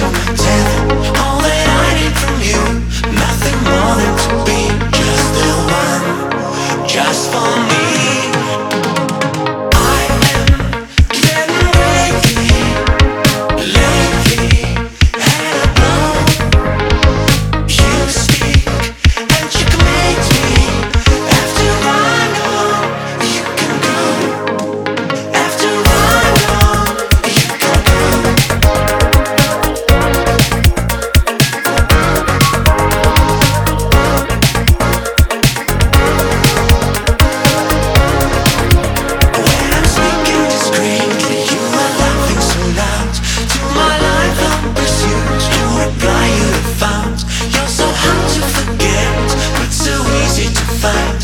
special. fire